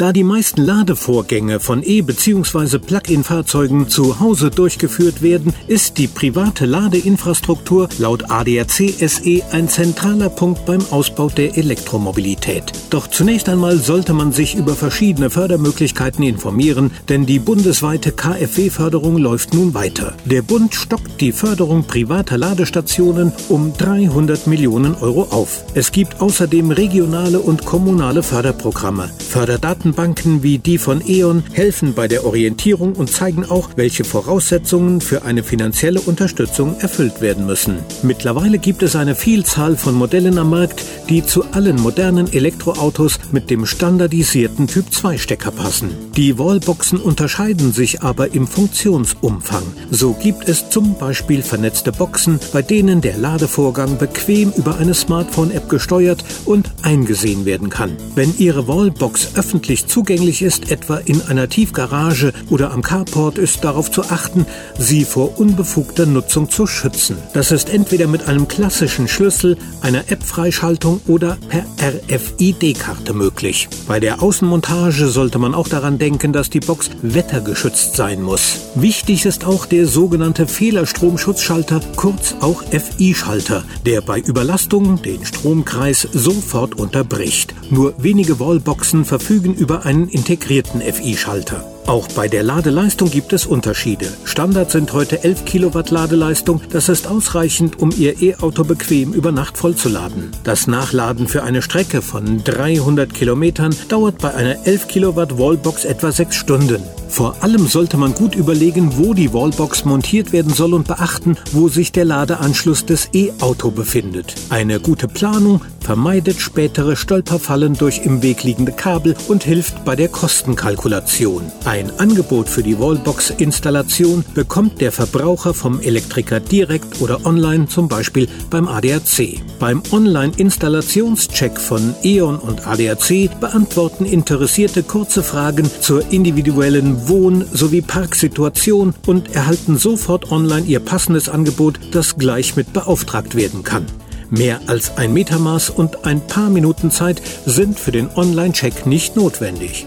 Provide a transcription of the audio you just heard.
Da die meisten Ladevorgänge von E- bzw. Plug-in-Fahrzeugen zu Hause durchgeführt werden, ist die private Ladeinfrastruktur laut ADAC SE ein zentraler Punkt beim Ausbau der Elektromobilität. Doch zunächst einmal sollte man sich über verschiedene Fördermöglichkeiten informieren, denn die bundesweite KfW-Förderung läuft nun weiter. Der Bund stockt die Förderung privater Ladestationen um 300 Millionen Euro auf. Es gibt außerdem regionale und kommunale Förderprogramme. Förderdaten Datenbanken wie die von E.ON helfen bei der Orientierung und zeigen auch, welche Voraussetzungen für eine finanzielle Unterstützung erfüllt werden müssen. Mittlerweile gibt es eine Vielzahl von Modellen am Markt, die zu allen modernen Elektroautos mit dem standardisierten Typ 2 Stecker passen. Die Wallboxen unterscheiden sich aber im Funktionsumfang. So gibt es zum Beispiel vernetzte Boxen, bei denen der Ladevorgang bequem über eine Smartphone-App gesteuert und eingesehen werden kann. Wenn Ihre Wallbox öffentlich öffentlich zugänglich ist, etwa in einer Tiefgarage oder am Carport, ist darauf zu achten, sie vor unbefugter Nutzung zu schützen. Das ist entweder mit einem klassischen Schlüssel, einer App-Freischaltung oder per RFID-Karte möglich. Bei der Außenmontage sollte man auch daran denken, dass die Box wettergeschützt sein muss. Wichtig ist auch der sogenannte Fehlerstromschutzschalter, kurz auch FI-Schalter, der bei Überlastung den Stromkreis sofort unterbricht. Nur wenige Wallboxen verfügen über einen integrierten FI-Schalter. Auch bei der Ladeleistung gibt es Unterschiede. Standard sind heute 11 Kilowatt Ladeleistung. Das ist ausreichend, um Ihr E-Auto bequem über Nacht vollzuladen. Das Nachladen für eine Strecke von 300 Kilometern dauert bei einer 11 Kilowatt Wallbox etwa 6 Stunden. Vor allem sollte man gut überlegen, wo die Wallbox montiert werden soll und beachten, wo sich der Ladeanschluss des E-Auto befindet. Eine gute Planung vermeidet spätere Stolperfallen durch im Weg liegende Kabel und hilft bei der Kostenkalkulation. Ein Angebot für die Wallbox-Installation bekommt der Verbraucher vom Elektriker direkt oder online, zum Beispiel beim ADAC. Beim Online-Installationscheck von E.ON und ADAC beantworten Interessierte kurze Fragen zur individuellen Wohn- sowie Parksituation und erhalten sofort online ihr passendes Angebot, das gleich mit beauftragt werden kann. Mehr als ein Metermaß und ein paar Minuten Zeit sind für den Online-Check nicht notwendig.